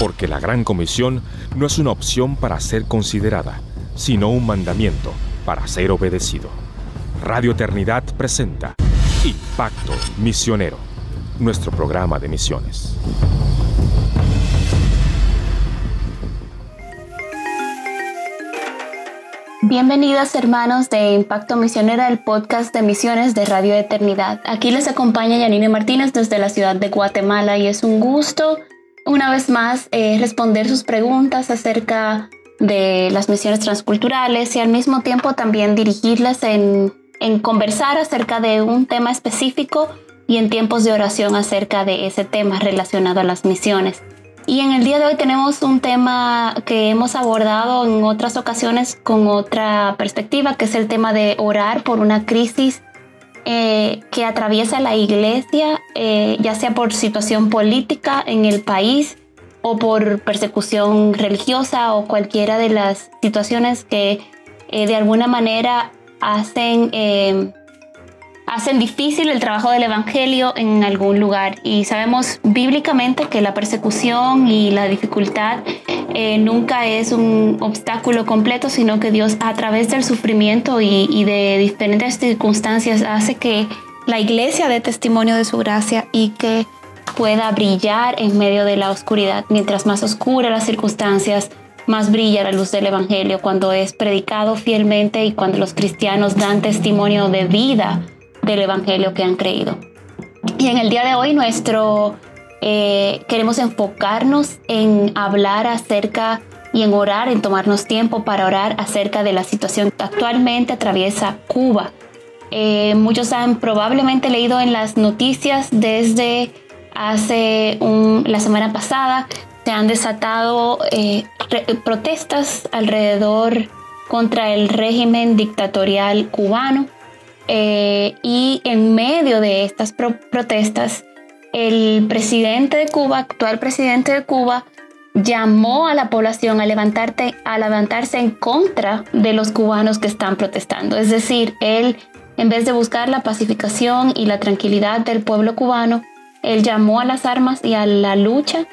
Porque la Gran Comisión no es una opción para ser considerada, sino un mandamiento para ser obedecido. Radio Eternidad presenta Impacto Misionero, nuestro programa de misiones. Bienvenidos hermanos de Impacto Misionero, el podcast de misiones de Radio Eternidad. Aquí les acompaña Yanine Martínez desde la ciudad de Guatemala y es un gusto una vez más eh, responder sus preguntas acerca de las misiones transculturales y al mismo tiempo también dirigirles en, en conversar acerca de un tema específico y en tiempos de oración acerca de ese tema relacionado a las misiones. Y en el día de hoy tenemos un tema que hemos abordado en otras ocasiones con otra perspectiva, que es el tema de orar por una crisis eh, que atraviesa la iglesia, eh, ya sea por situación política en el país o por persecución religiosa o cualquiera de las situaciones que eh, de alguna manera hacen hacen difícil el trabajo del Evangelio en algún lugar. Y sabemos bíblicamente que la persecución y la dificultad eh, nunca es un obstáculo completo, sino que Dios a través del sufrimiento y, y de diferentes circunstancias hace que la iglesia dé testimonio de su gracia y que pueda brillar en medio de la oscuridad. Mientras más oscura las circunstancias, más brilla la luz del Evangelio cuando es predicado fielmente y cuando los cristianos dan testimonio de vida del Evangelio que han creído. Y en el día de hoy nuestro, eh, queremos enfocarnos en hablar acerca y en orar, en tomarnos tiempo para orar acerca de la situación que actualmente atraviesa Cuba. Eh, muchos han probablemente leído en las noticias desde hace la semana pasada, se han desatado eh, protestas alrededor contra el régimen dictatorial cubano. Eh, y en medio de estas protestas, el presidente de Cuba, actual presidente de Cuba, llamó a la población a, levantarte, a levantarse en contra de los cubanos que están protestando. Es decir, él, en vez de buscar la pacificación y la tranquilidad del pueblo cubano, él llamó a las armas y a la lucha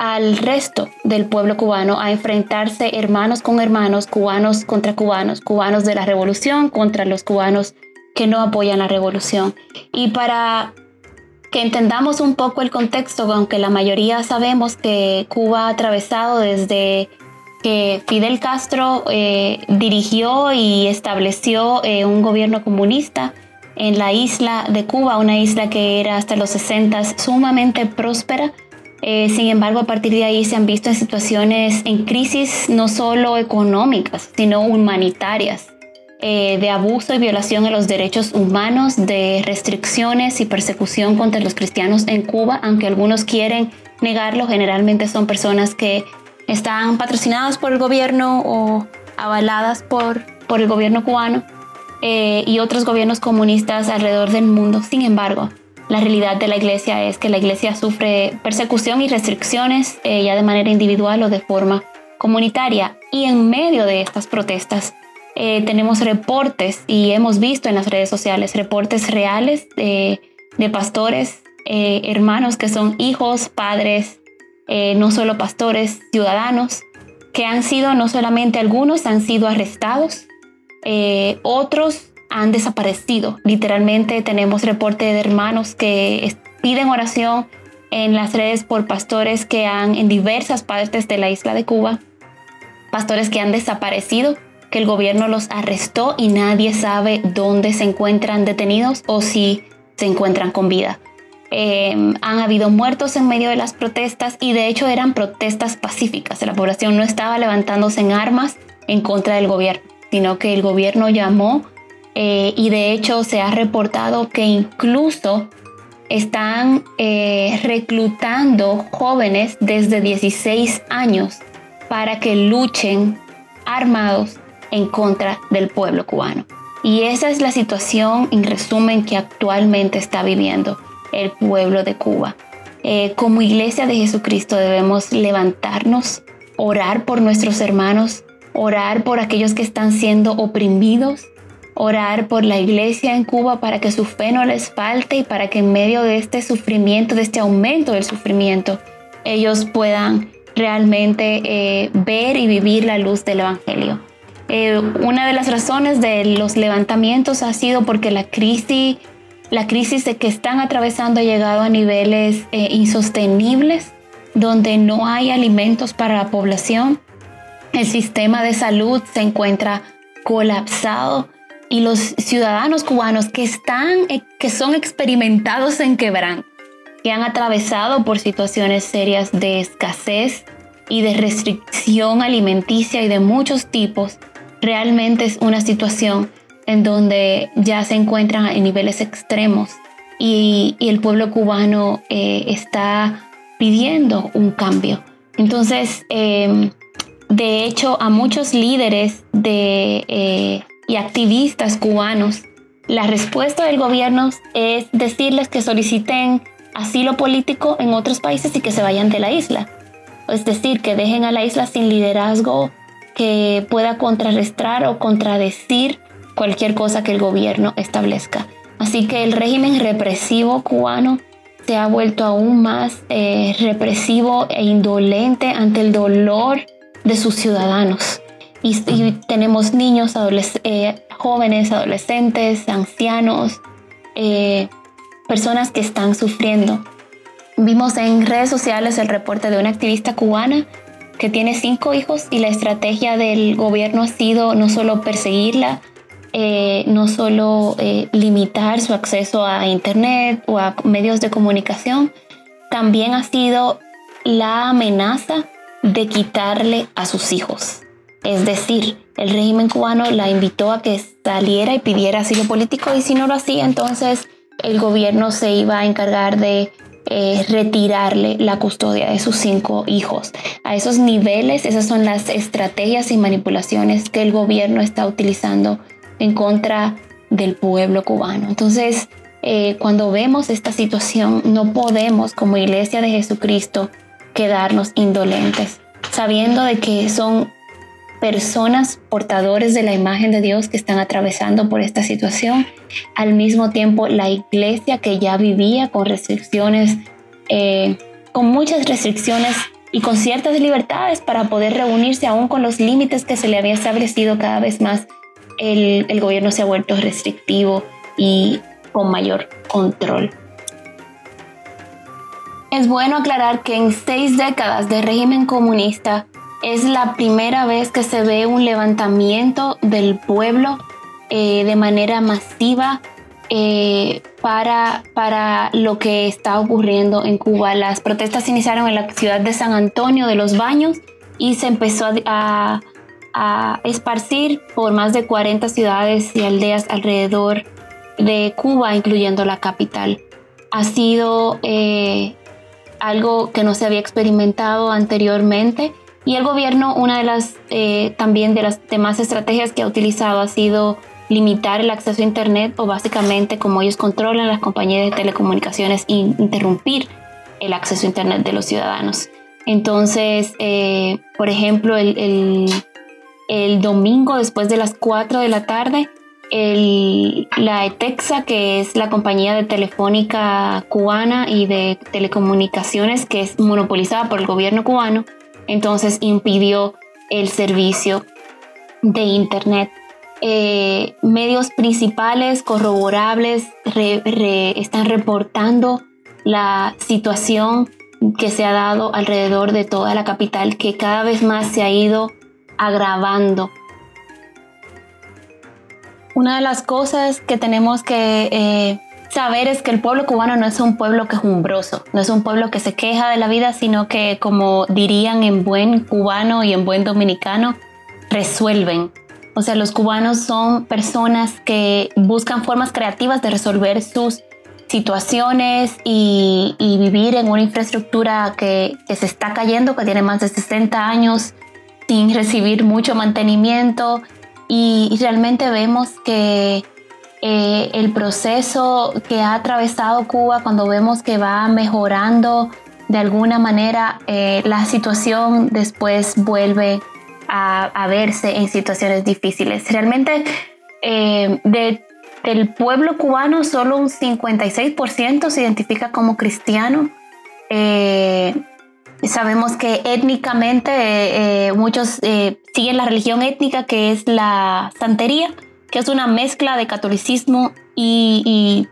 al resto del pueblo cubano a enfrentarse hermanos con hermanos, cubanos contra cubanos, cubanos de la revolución contra los cubanos que no apoyan la revolución. Y para que entendamos un poco el contexto, aunque la mayoría sabemos que Cuba ha atravesado desde que Fidel Castro eh, dirigió y estableció eh, un gobierno comunista en la isla de Cuba, una isla que era hasta los 60 sumamente próspera. Eh, sin embargo, a partir de ahí se han visto en situaciones en crisis no solo económicas, sino humanitarias. Eh, de abuso y violación a los derechos humanos, de restricciones y persecución contra los cristianos en Cuba, aunque algunos quieren negarlo, generalmente son personas que están patrocinadas por el gobierno o avaladas por, por el gobierno cubano eh, y otros gobiernos comunistas alrededor del mundo. Sin embargo, la realidad de la iglesia es que la iglesia sufre persecución y restricciones eh, ya de manera individual o de forma comunitaria. Y en medio de estas protestas, eh, tenemos reportes y hemos visto en las redes sociales reportes reales de, pastores, eh, hermanos que son hijos, padres, eh, no solo pastores, ciudadanos, que han sido, no solamente algunos han sido arrestados, otros han desaparecido. Literalmente tenemos reporte de hermanos que piden oración en las redes por pastores que han en diversas partes de la isla de Cuba, pastores que han desaparecido que el gobierno los arrestó y nadie sabe dónde se encuentran detenidos o si se encuentran con vida. Em, han habido muertos en medio de las protestas y de hecho eran protestas pacíficas. La población no estaba levantándose en armas en contra del gobierno, sino que el gobierno llamó eh, y de hecho se ha reportado que incluso están eh, reclutando jóvenes desde 16 años para que luchen armados en contra del pueblo cubano. Y esa es la situación, en resumen, que actualmente está viviendo el pueblo de Cuba. Eh, como iglesia de Jesucristo debemos levantarnos, orar por nuestros hermanos, orar por aquellos que están siendo oprimidos, orar por la iglesia en Cuba para que su fe no les falte y para que en medio de este sufrimiento, de este aumento del sufrimiento, ellos puedan realmente eh, ver y vivir la luz del Evangelio. Eh, una de las razones de los levantamientos ha sido porque la crisis, la crisis de que están atravesando ha llegado a niveles eh, insostenibles, donde no hay alimentos para la población, el sistema de salud se encuentra colapsado y los ciudadanos cubanos que están, que son experimentados en quebranto, que han atravesado por situaciones serias de escasez y de restricción alimenticia y de muchos tipos, realmente es una situación en donde ya se encuentran en niveles extremos y, el pueblo cubano eh, está pidiendo un cambio. Entonces, em, de hecho, a muchos líderes de, eh, y activistas cubanos, la respuesta del gobierno es decirles que soliciten asilo político en otros países y que se vayan de la isla. Es decir, que dejen a la isla sin liderazgo que pueda contrarrestar o contradecir cualquier cosa que el gobierno establezca. Así que el régimen represivo cubano se ha vuelto aún más eh, represivo e indolente ante el dolor de sus ciudadanos. Y, tenemos niños, eh, jóvenes, adolescentes, ancianos, eh, personas que están sufriendo. Vimos en redes sociales el reporte de una activista cubana que tiene cinco hijos y la estrategia del gobierno ha sido no solo perseguirla, eh, no solo eh, limitar su acceso a Internet o a medios de comunicación, también ha sido la amenaza de quitarle a sus hijos. Es decir, el régimen cubano la invitó a que saliera y pidiera asilo político y si no lo hacía, entonces el gobierno se iba a encargar de retirarle la custodia de sus cinco hijos. A esos niveles, esas son las estrategias y manipulaciones que el gobierno está utilizando en contra del pueblo cubano. Entonces, eh, cuando vemos esta situación, no podemos como iglesia de Jesucristo quedarnos indolentes, sabiendo de que son personas portadores de la imagen de Dios que están atravesando por esta situación. Al mismo tiempo, la iglesia que ya vivía con restricciones, eh, con muchas restricciones y con ciertas libertades para poder reunirse aún con los límites que se le había establecido cada vez más, el, el gobierno se ha vuelto restrictivo y con mayor control. Es bueno aclarar que en seis décadas de régimen comunista, es la primera vez que se ve un levantamiento del pueblo eh, de manera masiva eh, para, para lo que está ocurriendo en Cuba. Las protestas iniciaron en la ciudad de San Antonio de los Baños y se empezó a, esparcir por más de 40 ciudades y aldeas alrededor de Cuba, incluyendo la capital. Ha sido eh, algo que no se había experimentado anteriormente y el gobierno, una de las eh, también de las demás estrategias que ha utilizado ha sido limitar el acceso a Internet o básicamente como ellos controlan las compañías de telecomunicaciones, interrumpir el acceso a Internet de los ciudadanos. Entonces, eh, por ejemplo, el, el, domingo después de las 4 de la tarde, el, la ETEXA, que es la compañía de telefónica cubana y de telecomunicaciones que es monopolizada por el gobierno cubano, entonces impidió el servicio de Internet. Eh, medios principales corroborables están reportando la situación que se ha dado alrededor de toda la capital, que cada vez más se ha ido agravando. Una de las cosas que tenemos que eh, saber es que el pueblo cubano no es un pueblo quejumbroso, no es un pueblo que se queja de la vida, sino que como dirían en buen cubano y en buen dominicano, resuelven. O sea, los cubanos son personas que buscan formas creativas de resolver sus situaciones y, vivir en una infraestructura que, se está cayendo, que tiene más de 60 años sin recibir mucho mantenimiento y realmente vemos que eh, el proceso que ha atravesado Cuba cuando vemos que va mejorando de alguna manera, eh, la situación después vuelve a, verse en situaciones difíciles. Realmente eh, del pueblo cubano solo un 56% se identifica como cristiano. Sabemos que étnicamente muchos siguen la religión étnica que es la santería, que es una mezcla de catolicismo y,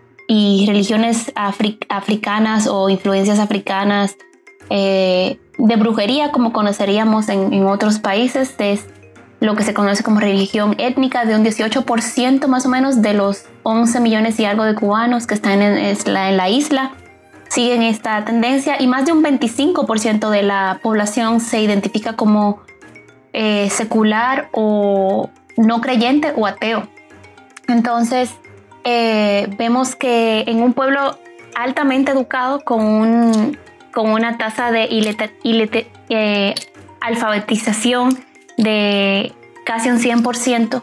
religiones africanas o influencias africanas de brujería, como conoceríamos en, en, otros países. Es lo que se conoce como religión étnica de un 18% más o menos de los 11 millones y algo de cubanos que están en, la, isla siguen esta tendencia y más de un 25% de la población se identifica como eh, secular o no creyente o ateo. Entonces, eh, vemos que en un pueblo altamente educado con, con una tasa de eh, alfabetización de casi un 100%,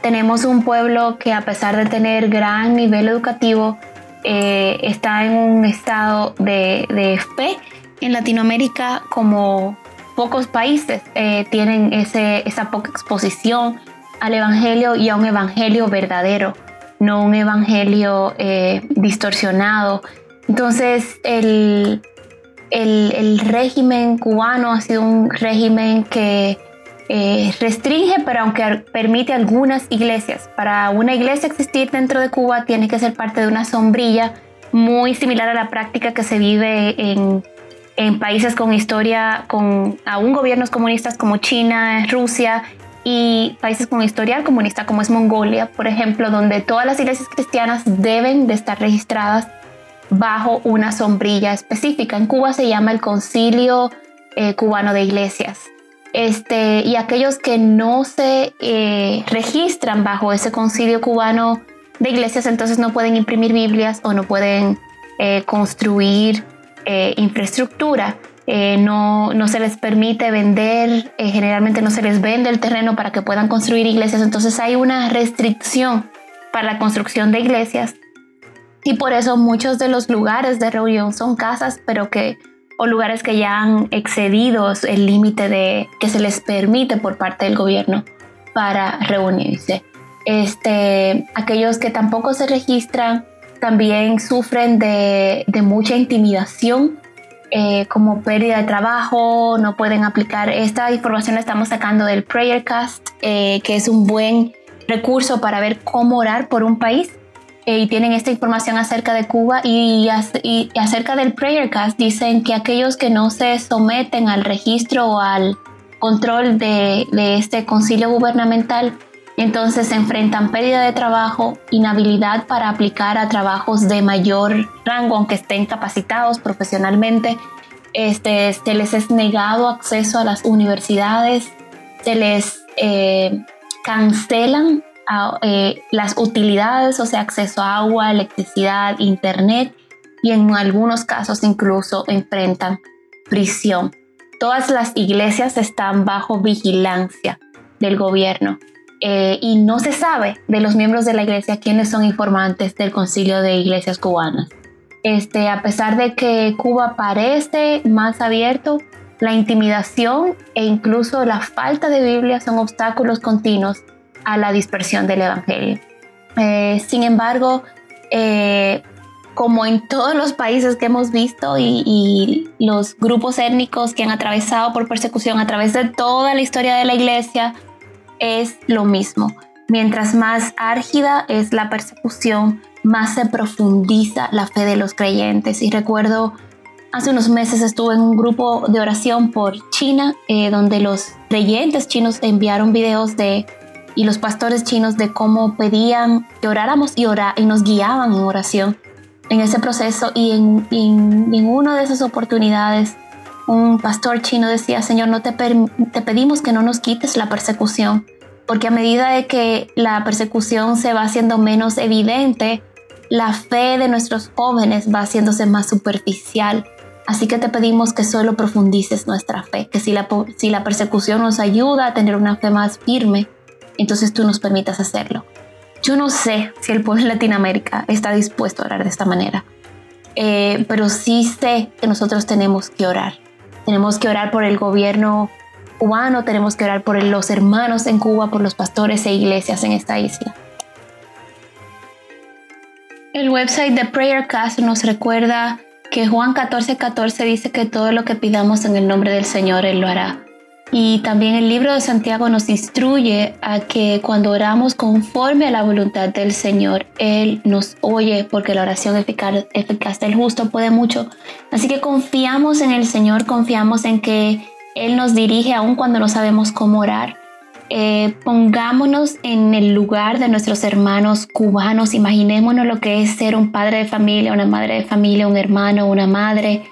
tenemos un pueblo que a pesar de tener gran nivel educativo, eh, está en un estado de, fe. En Latinoamérica, como pocos países, tienen ese, esa poca exposición al Evangelio y a un Evangelio verdadero, no un Evangelio eh, distorsionado. Entonces, el, el régimen cubano ha sido un régimen que eh, restringe, pero aunque permite algunas iglesias. Para una iglesia existir dentro de Cuba tiene que ser parte de una sombrilla muy similar a la práctica que se vive en, en países con historia, con aún gobiernos comunistas como China, Rusia y países con historial comunista como es Mongolia, por ejemplo, donde todas las iglesias cristianas deben de estar registradas bajo una sombrilla específica. En Cuba se llama el Concilio eh, Cubano de Iglesias. Este, y aquellos que no se eh, registran bajo ese concilio cubano de iglesias, entonces no pueden imprimir Biblias o no pueden eh, construir eh, no, no, se les permite vender, generalmente no se les vende el terreno para que puedan construir iglesias, entonces hay una restricción para la construcción de iglesias y por eso muchos de los lugares de reunión son casas, pero que o lugares que ya han excedido el límite de que se les permite por parte del gobierno para reunirse. Este, aquellos que tampoco se registran también sufren de, mucha intimidación, eh, como pérdida de trabajo, no pueden aplicar. Esta información la estamos sacando del Prayercast, eh, que es un buen recurso para ver cómo orar por un país. Eh, y tienen esta información acerca de Cuba y, acerca del Prayercast dicen que aquellos que no se someten al registro o al control de, este concilio gubernamental entonces se enfrentan pérdida de trabajo, inhabilidad para aplicar a trabajos de mayor rango, aunque estén capacitados profesionalmente. Este, se les es negado acceso a las universidades, se les eh, cancelan eh, las utilidades, o sea, acceso a agua, electricidad, internet y en algunos casos incluso enfrentan prisión. Todas las iglesias están bajo vigilancia del gobierno eh, y no se sabe de los miembros de la iglesia quiénes son informantes del concilio de iglesias cubanas. Este, a pesar de que Cuba parece más abierto, la intimidación e incluso la falta de Biblia son obstáculos continuos a la dispersión del Evangelio. Eh, sin embargo, eh, como en todos los países que hemos visto y, los grupos étnicos que han atravesado por persecución a través de toda la historia de la iglesia, es lo mismo. Mientras más árgida es la persecución, más se profundiza la fe de los creyentes. Y recuerdo, hace unos meses estuve en un grupo de oración por China, eh, donde los creyentes chinos enviaron videos de y los pastores chinos de cómo pedían que oráramos y, y nos guiaban en oración en ese proceso y en, en, una de esas oportunidades un pastor chino decía, Señor, no te, pedimos que no nos quites la persecución, porque a medida de que la persecución se va haciendo menos evidente, la fe de nuestros jóvenes va haciéndose más superficial. Así que te pedimos que solo profundices nuestra fe, que si la, si la persecución nos ayuda a tener una fe más firme, entonces tú nos permitas hacerlo. Yo no sé si el pueblo de Latinoamérica está dispuesto a orar de esta manera, eh, pero sí sé que nosotros tenemos que orar. Tenemos que orar por el gobierno cubano, tenemos que orar por los hermanos en Cuba, por los pastores e iglesias en esta isla. El website de Prayercast nos recuerda que Juan 14:14 14 dice que todo lo que pidamos en el nombre del Señor, Él lo hará. Y también el libro de Santiago nos instruye a que cuando oramos conforme a la voluntad del Señor, Él nos oye porque la oración eficaz, eficaz del justo puede mucho. Así que confiamos en el Señor, confiamos en que Él nos dirige aun cuando no sabemos cómo orar. Eh, pongámonos en el lugar de nuestros hermanos cubanos, imaginémonos lo que es ser un padre de familia, una madre de familia, un hermano, una madre,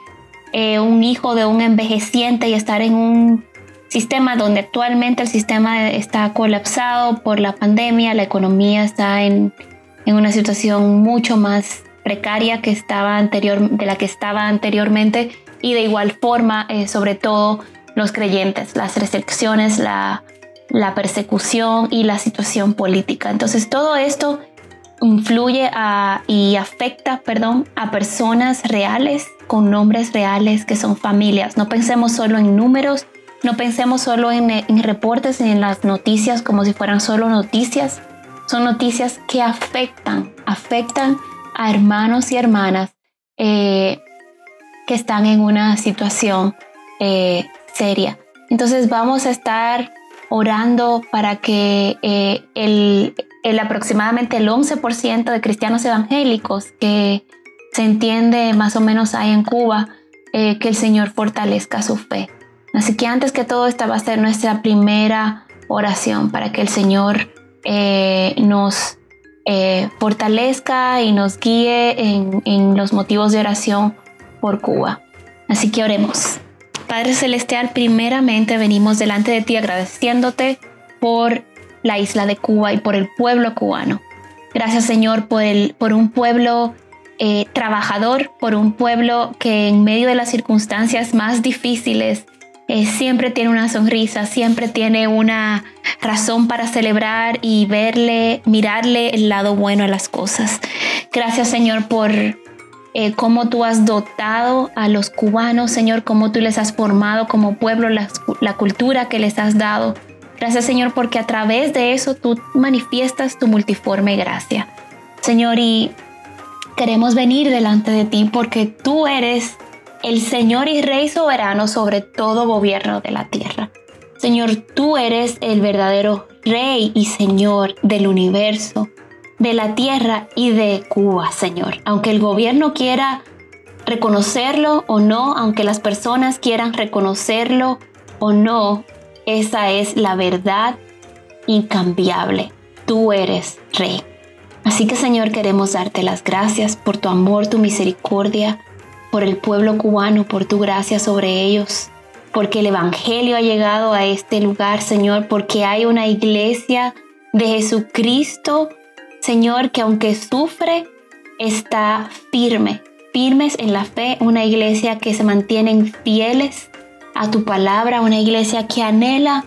eh, un hijo de un envejeciente y estar en un sistema donde actualmente el sistema está colapsado por la pandemia, la economía está en, una situación mucho más precaria que estaba anterior, de la que estaba anteriormente y de igual forma, eh, sobre todo los creyentes, las restricciones, la la persecución y la situación política. Entonces todo esto influye y afecta, perdón, a personas reales con nombres reales que son familias. No pensemos solo en números, no pensemos solo en, reportes y en las noticias como si fueran solo noticias. Son noticias que afectan, afectan a hermanos y hermanas eh, que están en una situación eh, seria. Entonces vamos a estar orando para que eh, el, aproximadamente el 11% de cristianos evangélicos que se entiende más o menos hay en Cuba, que el Señor fortalezca su fe. Así que antes que todo esta va a ser nuestra primera oración para que el Señor eh, nos fortalezca y nos guíe en, en los motivos de oración por Cuba. Así que oremos. Padre Celestial, primeramente venimos delante de ti agradeciéndote por la isla de Cuba y por el pueblo cubano. Gracias Señor por, el, por un pueblo eh, trabajador, por un pueblo que en medio de las circunstancias más difíciles eh, siempre tiene una sonrisa, siempre tiene una razón para celebrar y verle, mirarle el lado bueno a las cosas. Gracias Señor por eh, cómo tú has dotado a los cubanos, Señor, cómo tú les has formado como pueblo, la, la cultura que les has dado. Gracias, Señor, porque a través de eso tú manifiestas tu multiforme gracia. Señor, y queremos venir delante de ti porque tú eres el Señor y Rey soberano sobre todo gobierno de la tierra. Señor, tú eres el verdadero Rey y Señor del universo de la tierra y de Cuba, Señor. Aunque el gobierno quiera reconocerlo o no, aunque las personas quieran reconocerlo o no, esa es la verdad incambiable. Tú eres rey. Así que Señor, queremos darte las gracias por tu amor, tu misericordia, por el pueblo cubano, por tu gracia sobre ellos, porque el Evangelio ha llegado a este lugar, Señor, porque hay una iglesia de Jesucristo Señor, que aunque sufre, está firme, firmes en la fe, una iglesia que se mantienen fieles a tu palabra, una iglesia que anhela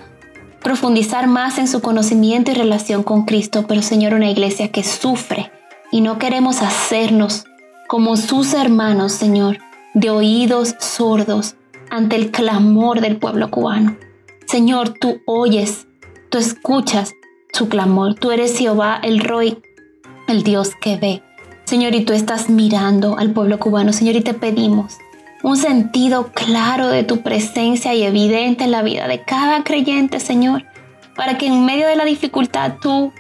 profundizar más en su conocimiento y relación con Cristo, pero Señor, una iglesia que sufre y no queremos hacernos como sus hermanos, Señor, de oídos sordos ante el clamor del pueblo cubano. Señor, tú oyes, tú escuchas su clamor. Tú eres Jehová, el Roy, el Dios que ve. Señor, y tú estás mirando al pueblo cubano. Señor, y te pedimos un sentido claro de tu presencia y evidente en la vida de cada creyente, Señor, para que en medio de la dificultad tú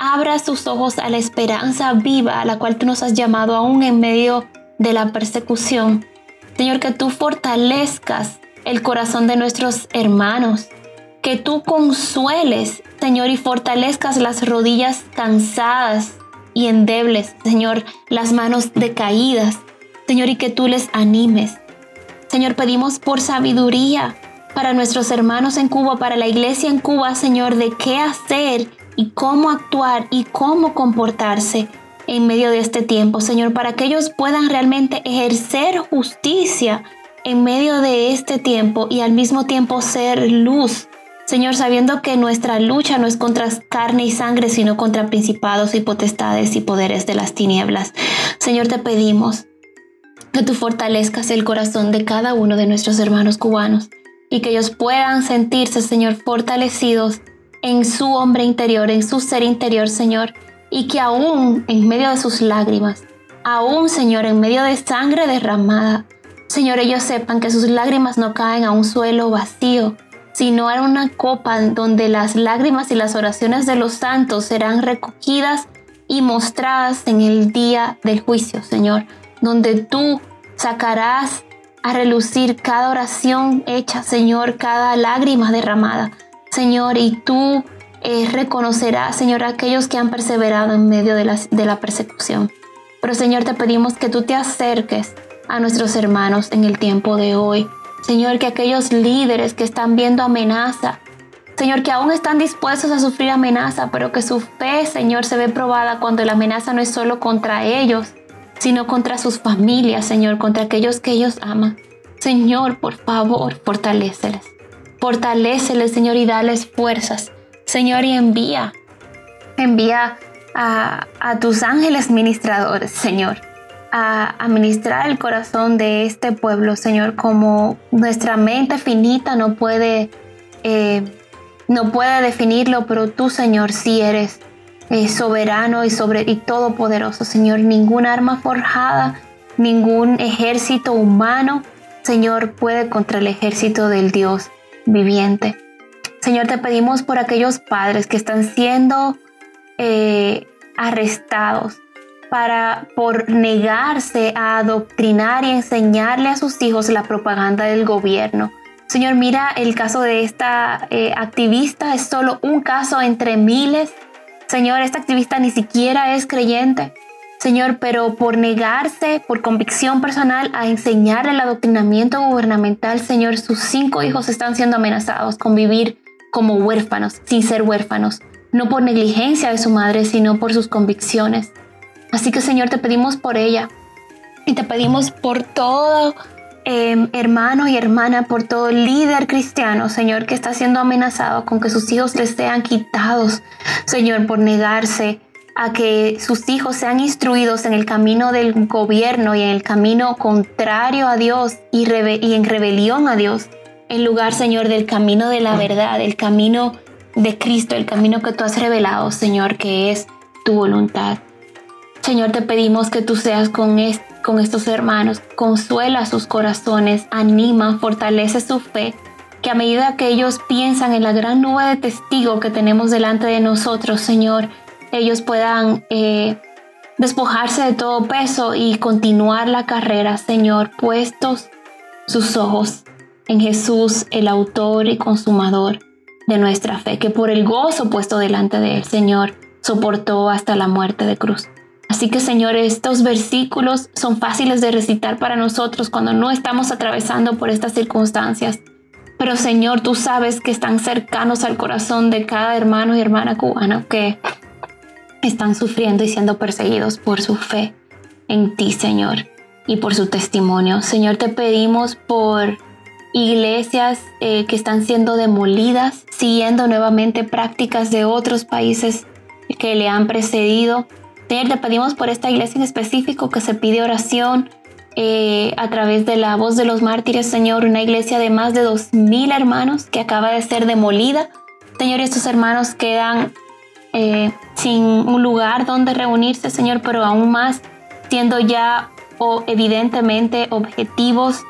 abras tus ojos a la esperanza viva a la cual tú nos has llamado aún en medio de la persecución. Señor, que tú fortalezcas el corazón de nuestros hermanos, que tú consueles, Señor, y fortalezcas las rodillas cansadas y endebles, Señor, las manos decaídas, Señor, y que tú les animes. Señor, pedimos por sabiduría para nuestros hermanos en Cuba, para la iglesia en Cuba, Señor, de qué hacer y cómo actuar y cómo comportarse en medio de este tiempo, Señor, para que ellos puedan realmente ejercer justicia en medio de este tiempo y al mismo tiempo ser luz Señor, sabiendo que nuestra lucha no es contra carne y sangre, sino contra principados y potestades y poderes de las tinieblas. Señor, te pedimos que tú fortalezcas el corazón de cada uno de nuestros hermanos cubanos y que ellos puedan sentirse, Señor, fortalecidos en su hombre interior, en su ser interior, Señor, y que aún en medio de sus lágrimas aún, Señor, en medio de sangre derramada, Señor, ellos sepan que sus lágrimas no caen a un suelo vacío, sino a una copa donde las lágrimas y las oraciones de los santos serán recogidas y mostradas en el día del juicio, Señor, donde tú sacarás a relucir cada oración hecha, Señor, cada lágrima derramada, Señor, y tú eh, reconocerás, Señor, a aquellos que han perseverado en medio de la persecución. Pero Señor, te pedimos que tú te acerques a nuestros hermanos en el tiempo de hoy. Señor, que aquellos líderes que están viendo amenaza, Señor, que aún están dispuestos a sufrir amenaza, pero que su fe, Señor, se ve probada cuando la amenaza no es solo contra ellos, sino contra sus familias, Señor, contra aquellos que ellos aman. Señor, por favor, fortaléceles. Fortaléceles, Señor, y dales fuerzas. Señor, y envía, envía a, tus ángeles ministradores, Señor, a, administrar el corazón de este pueblo, Señor, como nuestra mente finita no puede, eh, no puede definirlo, pero tú, Señor, sí eres eh, soberano y, sobre, y todopoderoso, Señor. Ningún arma forjada, ningún ejército humano, Señor, puede contra el ejército del Dios viviente. Señor, te pedimos por aquellos padres que están siendo eh, arrestados para, por negarse a adoctrinar y enseñarle a sus hijos la propaganda del gobierno. Señor, mira el caso de esta eh, activista, es solo un caso entre miles. Señor, esta activista ni siquiera es creyente. Señor, pero por negarse, por convicción personal, a enseñar el adoctrinamiento gubernamental, Señor, sus cinco hijos están siendo amenazados con vivir como huérfanos, sin ser huérfanos no por negligencia de su madre, sino por sus convicciones. Así que Señor, te pedimos por ella y te pedimos por todo em, hermano y hermana, por todo líder cristiano, Señor, que está siendo amenazado con que sus hijos les sean quitados, Señor, por negarse a que sus hijos sean instruidos en el camino del gobierno y en el camino contrario a Dios y, en rebelión a Dios, en lugar, Señor, del camino de la verdad, el camino de Cristo, el camino que tú has revelado, Señor, que es tu voluntad. Señor, te pedimos que tú seas con, con estos hermanos, consuela sus corazones, anima, fortalece su fe, que a medida que ellos piensan en la gran nube de testigos que tenemos delante de nosotros, Señor, ellos puedan eh, despojarse de todo peso y continuar la carrera, Señor, puestos sus ojos en Jesús, el autor y consumador de nuestra fe, que por el gozo puesto delante del Señor soportó hasta la muerte de cruz. Así que Señor, estos versículos son fáciles de recitar para nosotros cuando no estamos atravesando por estas circunstancias. Pero Señor, tú sabes que están cercanos al corazón de cada hermano y hermana cubana que están sufriendo y siendo perseguidos por su fe en ti, Señor, y por su testimonio. Señor, te pedimos por iglesias eh, que están siendo demolidas, siguiendo nuevamente prácticas de otros países que le han precedido. Señor, te pedimos por esta iglesia en específico que se pide oración eh, a través de la voz de los mártires, Señor, una iglesia de más de dos mil hermanos que acaba de ser demolida. Señor, estos hermanos quedan eh, sin un lugar donde reunirse, Señor, pero aún más siendo ya o evidentemente objetivos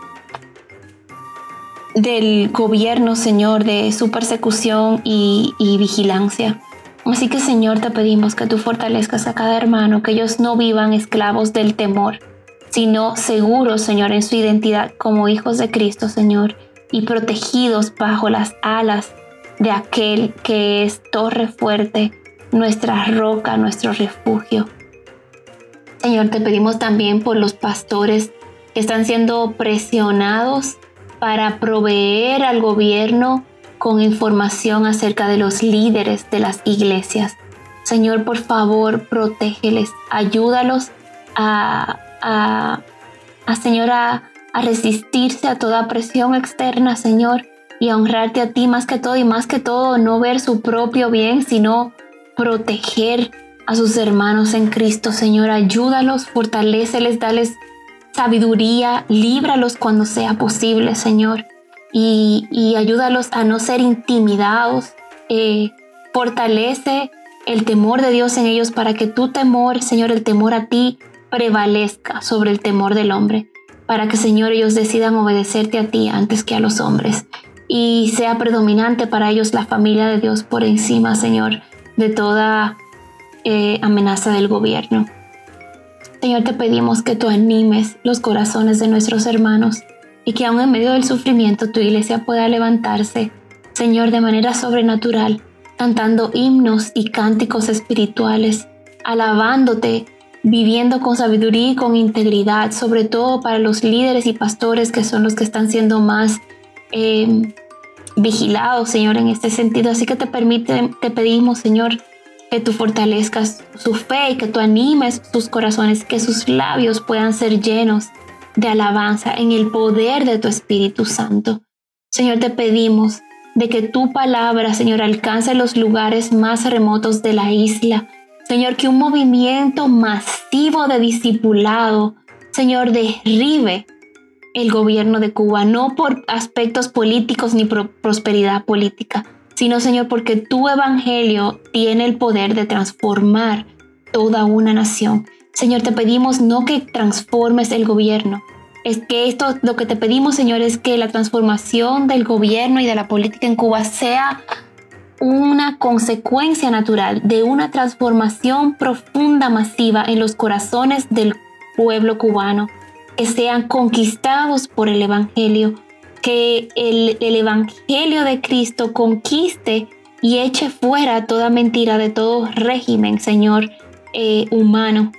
del gobierno, Señor, de su persecución y, vigilancia. Así que, Señor, te pedimos que tú fortalezcas a cada hermano, que ellos no vivan esclavos del temor, sino seguros, Señor, en su identidad como hijos de Cristo, Señor, y protegidos bajo las alas de aquel que es torre fuerte, nuestra roca, nuestro refugio. Señor, te pedimos también por los pastores que están siendo presionados para proveer al gobierno con información acerca de los líderes de las iglesias. Señor, por favor, protégeles, ayúdalos a, a, Señor, a, a resistirse a toda presión externa, Señor, y a honrarte a ti más que todo y más que todo no ver su propio bien, sino proteger a sus hermanos en Cristo, Señor. Ayúdalos, fortaleceles, dales sabiduría, líbralos cuando sea posible, Señor, y, ayúdalos a no ser intimidados. Eh, fortalece el temor de Dios en ellos para que tu temor, Señor, el temor a ti, prevalezca sobre el temor del hombre, para que Señor ellos decidan obedecerte a ti antes que a los hombres y sea predominante para ellos la familia de Dios por encima, Señor, de toda eh, amenaza del gobierno. Señor, te pedimos que tú animes los corazones de nuestros hermanos y que aun en medio del sufrimiento tu iglesia pueda levantarse, Señor, de manera sobrenatural, cantando himnos y cánticos espirituales, alabándote, viviendo con sabiduría y con integridad, sobre todo para los líderes y pastores que son los que están siendo más eh, vigilados, Señor, en este sentido. Así que te, permite, te pedimos, Señor, que tú fortalezcas su fe y que tú animes sus corazones, que sus labios puedan ser llenos de alabanza en el poder de tu Espíritu Santo. Señor, te pedimos de que tu palabra, Señor, alcance los lugares más remotos de la isla. Señor, que un movimiento masivo de discipulado, Señor, derribe el gobierno de Cuba, no por aspectos políticos ni por prosperidad política, sino Señor, porque tu evangelio tiene el poder de transformar toda una nación. Señor, te pedimos no que transformes el gobierno, es que esto, lo que te pedimos, Señor, es que la transformación del gobierno y de la política en Cuba sea una consecuencia natural de una transformación profunda, masiva en los corazones del pueblo cubano que sean conquistados por el Evangelio, que el, Evangelio de Cristo conquiste y eche fuera toda mentira de todo régimen, Señor, eh, humano,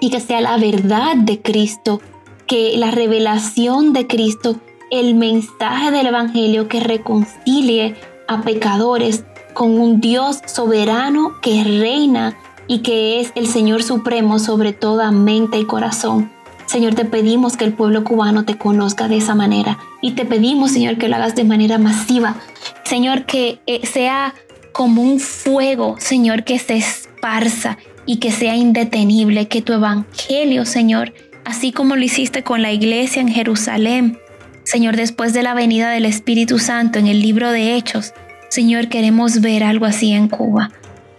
y que sea la verdad de Cristo, que la revelación de Cristo, el mensaje del Evangelio que reconcilie a pecadores con un Dios soberano que reina y que es el Señor Supremo sobre toda mente y corazón. Señor, te pedimos que el pueblo cubano te conozca de esa manera y te pedimos, Señor, que lo hagas de manera masiva. Señor, que eh, sea como un fuego, Señor, que se esparza y que sea indetenible, que tu evangelio, Señor, así como lo hiciste con la iglesia en Jerusalén, Señor, después de la venida del Espíritu Santo en el libro de Hechos, Señor, queremos ver algo así en Cuba.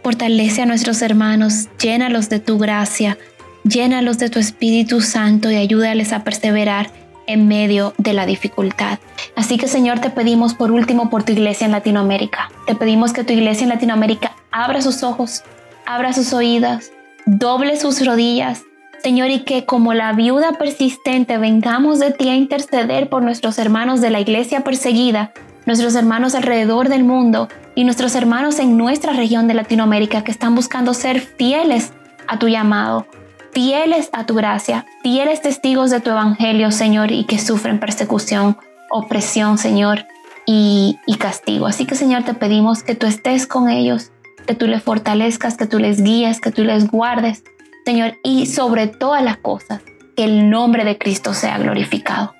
Fortalece a nuestros hermanos, llénalos de tu gracia, Llénalos de tu Espíritu Santo y ayúdales a perseverar en medio de la dificultad. Así que Señor, te pedimos por último por tu iglesia en Latinoamérica. Te pedimos que tu iglesia en Latinoamérica abra sus ojos, abra sus oídos, doble sus rodillas. Señor, y que como la viuda persistente vengamos de ti a interceder por nuestros hermanos de la iglesia perseguida, nuestros hermanos alrededor del mundo y nuestros hermanos en nuestra región de Latinoamérica que están buscando ser fieles a tu llamado fieles a tu gracia, fieles testigos de tu evangelio, Señor, y que sufren persecución, opresión, Señor, y, castigo. Así que, Señor, te pedimos que tú estés con ellos, que tú les fortalezcas, que tú les guíes, que tú les guardes, Señor, y sobre todas las cosas, que el nombre de Cristo sea glorificado.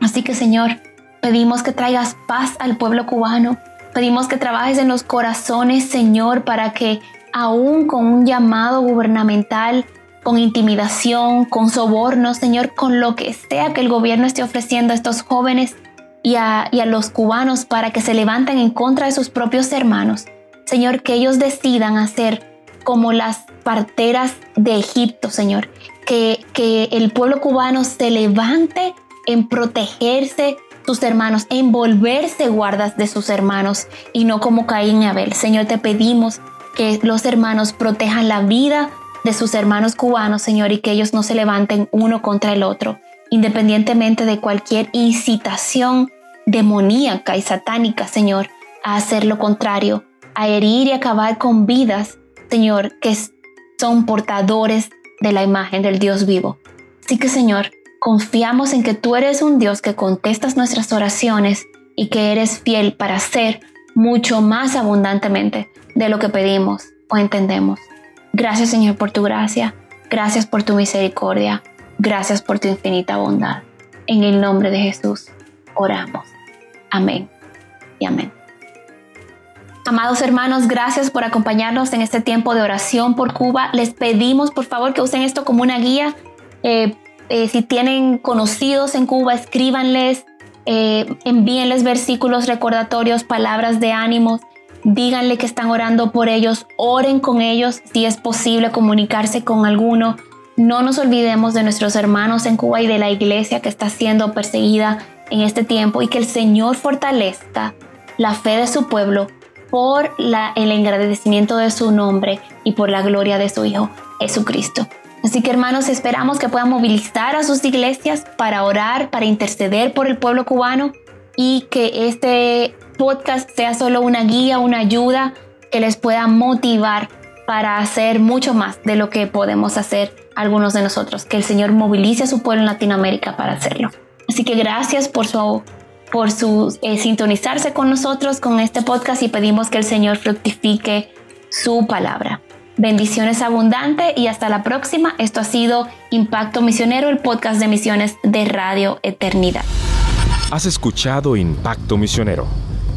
Así que, Señor, pedimos que traigas paz al pueblo cubano, pedimos que trabajes en los corazones, Señor, para que aún con un llamado gubernamental con intimidación, con soborno, Señor, con lo que sea que el gobierno esté ofreciendo a estos jóvenes y a, los cubanos para que se levanten en contra de sus propios hermanos. Señor, que ellos decidan hacer como las parteras de Egipto, Señor. Que, que el pueblo cubano se levante en protegerse sus hermanos, en volverse guardas de sus hermanos y no como Caín y Abel. Señor, te pedimos que los hermanos protejan la vida de sus hermanos cubanos, Señor, y que ellos no se levanten uno contra el otro, independientemente de cualquier incitación demoníaca y satánica, Señor, a hacer lo contrario, a herir y acabar con vidas, Señor, que son portadores de la imagen del Dios vivo. Así que, Señor, confiamos en que tú eres un Dios que contestas nuestras oraciones y que eres fiel para hacer mucho más abundantemente de lo que pedimos o entendemos. Gracias Señor por tu gracia, gracias por tu misericordia, gracias por tu infinita bondad. En el nombre de Jesús oramos. Amén y amén. Amados hermanos, gracias por acompañarnos en este tiempo de oración por Cuba. Les pedimos por favor que usen esto como una guía. Eh, eh, si tienen conocidos en Cuba, escríbanles, eh, envíenles versículos recordatorios, palabras de ánimo díganle que están orando por ellos, oren con ellos si es posible comunicarse con alguno no nos olvidemos de nuestros hermanos en Cuba y de la iglesia que está siendo perseguida en este tiempo y que el Señor fortalezca la fe de su pueblo por el agradecimiento de su nombre y por la gloria de su Hijo Jesucristo. Así que hermanos, esperamos que puedan movilizar a sus iglesias para orar, para interceder por el pueblo cubano y que este podcast sea solo una guía, una ayuda que les pueda motivar para hacer mucho más de lo que podemos hacer algunos de nosotros. Que el Señor movilice a su pueblo en Latinoamérica para hacerlo. Así que gracias por su por su eh, sintonizarse con nosotros con este podcast y pedimos que el Señor fructifique su palabra. Bendiciones abundantes y hasta la próxima. Esto ha sido Impacto Misionero, el podcast de misiones de Radio Eternidad. Has escuchado Impacto Misionero,